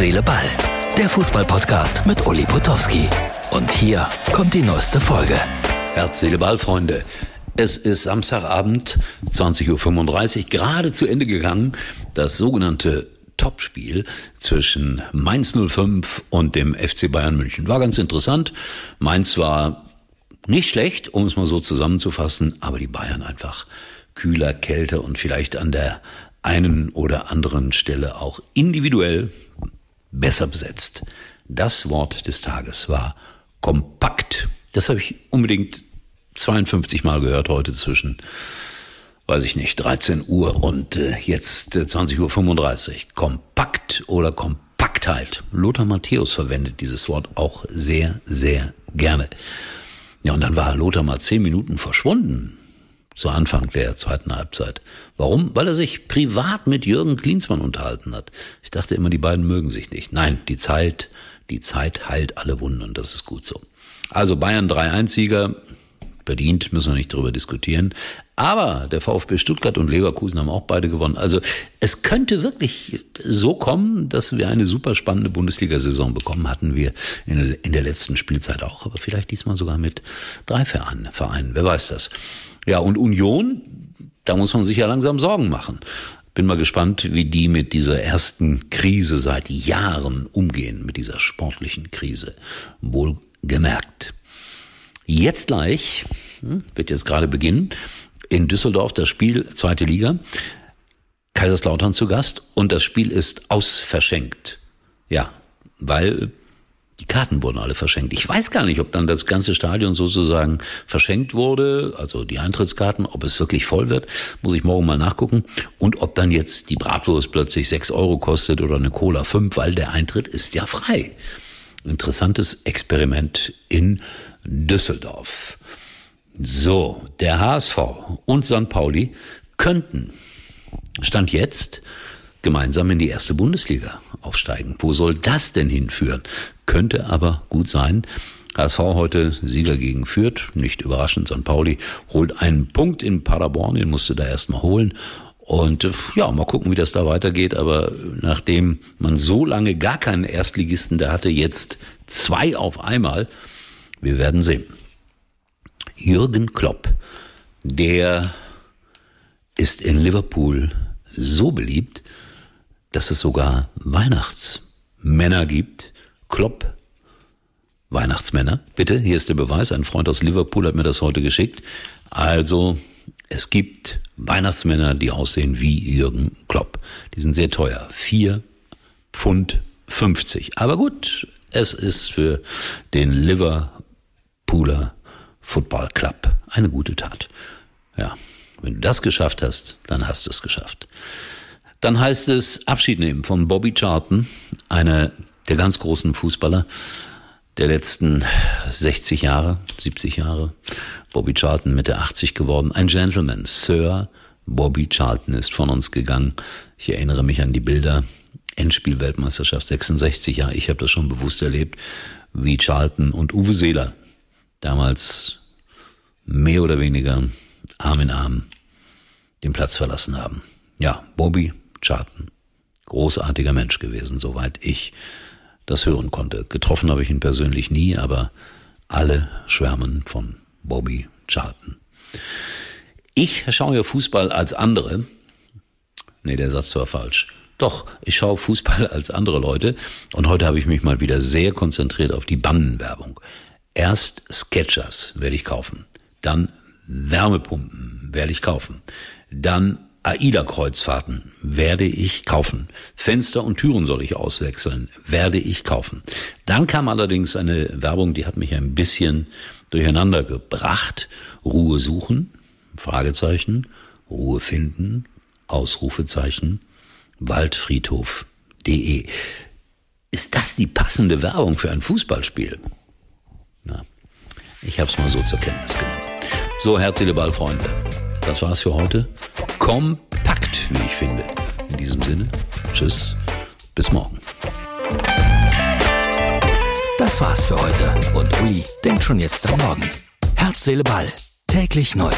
Seele, Ball. Der Fußballpodcast mit Uli Potowski. Und hier kommt die neueste Folge. Herz, Seele, Ball, Freunde. Es ist Samstagabend, 20.35 Uhr, gerade zu Ende gegangen. Das sogenannte Topspiel zwischen Mainz 05 und dem FC Bayern München. War ganz interessant. Mainz war nicht schlecht, um es mal so zusammenzufassen, aber die Bayern einfach kühler, kälter und vielleicht an der einen oder anderen Stelle auch individuell besser besetzt. Das Wort des Tages war kompakt. Das habe ich unbedingt 52 Mal gehört heute zwischen, weiß ich nicht, 13 Uhr und äh, jetzt äh, 20.35 Uhr. Kompakt oder Kompaktheit. Lothar Matthäus verwendet dieses Wort auch sehr, sehr gerne. Ja, und dann war Lothar mal zehn Minuten verschwunden zu Anfang der zweiten Halbzeit. Warum? Weil er sich privat mit Jürgen Klinsmann unterhalten hat. Ich dachte immer, die beiden mögen sich nicht. Nein, die Zeit, die Zeit heilt alle Wunden und das ist gut so. Also Bayern 3-1-Sieger, verdient, müssen wir nicht darüber diskutieren. Aber der VfB Stuttgart und Leverkusen haben auch beide gewonnen. Also es könnte wirklich so kommen, dass wir eine super spannende Bundesliga-Saison bekommen. Hatten wir in der letzten Spielzeit auch, aber vielleicht diesmal sogar mit drei Vereinen. Wer weiß das? Ja, und Union, da muss man sich ja langsam Sorgen machen. Bin mal gespannt, wie die mit dieser ersten Krise seit Jahren umgehen, mit dieser sportlichen Krise. Wohl gemerkt. Jetzt gleich, hm, wird jetzt gerade beginnen, in Düsseldorf das Spiel, zweite Liga, Kaiserslautern zu Gast und das Spiel ist ausverschenkt. Ja, weil die Karten wurden alle verschenkt. Ich weiß gar nicht, ob dann das ganze Stadion sozusagen verschenkt wurde, also die Eintrittskarten, ob es wirklich voll wird, muss ich morgen mal nachgucken. Und ob dann jetzt die Bratwurst plötzlich sechs Euro kostet oder eine Cola fünf, weil der Eintritt ist ja frei. Interessantes Experiment in Düsseldorf. So, der HSV und St. Pauli könnten, Stand jetzt, gemeinsam in die erste Bundesliga aufsteigen. Wo soll das denn hinführen? Könnte aber gut sein. HSV heute Sieger gegen Fürth, nicht überraschend. St. Pauli holt einen Punkt in Paderborn, den musste da erstmal holen. Und äh, ja, mal gucken, wie das da weitergeht. Aber nachdem man so lange gar keinen Erstligisten da hatte, jetzt zwei auf einmal, wir werden sehen. Jürgen Klopp, der ist in Liverpool so beliebt, dass es sogar Weihnachtsmänner gibt. Klopp, Weihnachtsmänner. Bitte, hier ist der Beweis. Ein Freund aus Liverpool hat mir das heute geschickt. Also, es gibt Weihnachtsmänner, die aussehen wie Jürgen Klopp. Die sind sehr teuer. Vier Pfund 50. Aber gut, es ist für den Liverpooler Football Club eine gute Tat. Ja, wenn du das geschafft hast, dann hast du es geschafft. Dann heißt es Abschied nehmen von Bobby Charlton, einer der ganz großen Fußballer der letzten 60 Jahre, 70 Jahre. Bobby Charlton Mitte 80 geworden. Ein Gentleman, Sir Bobby Charlton ist von uns gegangen. Ich erinnere mich an die Bilder. Endspiel-Weltmeisterschaft 66, ja, ich habe das schon bewusst erlebt, wie Charlton und Uwe Seeler damals mehr oder weniger Arm in Arm den Platz verlassen haben. Ja, Bobby Charlton. Großartiger Mensch gewesen, soweit ich das hören konnte. Getroffen habe ich ihn persönlich nie, aber alle schwärmen von Bobby Charlton. Ich schaue Fußball als andere. Nee, der Satz war falsch. Doch, ich schaue Fußball als andere Leute und heute habe ich mich mal wieder sehr konzentriert auf die Bannenwerbung. Erst Sketchers werde ich kaufen, dann Wärmepumpen werde ich kaufen, dann AIDA-Kreuzfahrten werde ich kaufen. Fenster und Türen soll ich auswechseln, werde ich kaufen. Dann kam allerdings eine Werbung, die hat mich ein bisschen durcheinander gebracht. Ruhe suchen, Fragezeichen, Ruhe finden, Ausrufezeichen, waldfriedhof.de. Ist das die passende Werbung für ein Fußballspiel? Na, ich habe es mal so zur Kenntnis genommen. So, herzliche Ballfreunde, das war's für heute kompakt, wie ich finde. In diesem Sinne, tschüss, bis morgen. Das war's für heute und Uli denkt schon jetzt am Morgen. Herz, Seele, Ball. Täglich neu.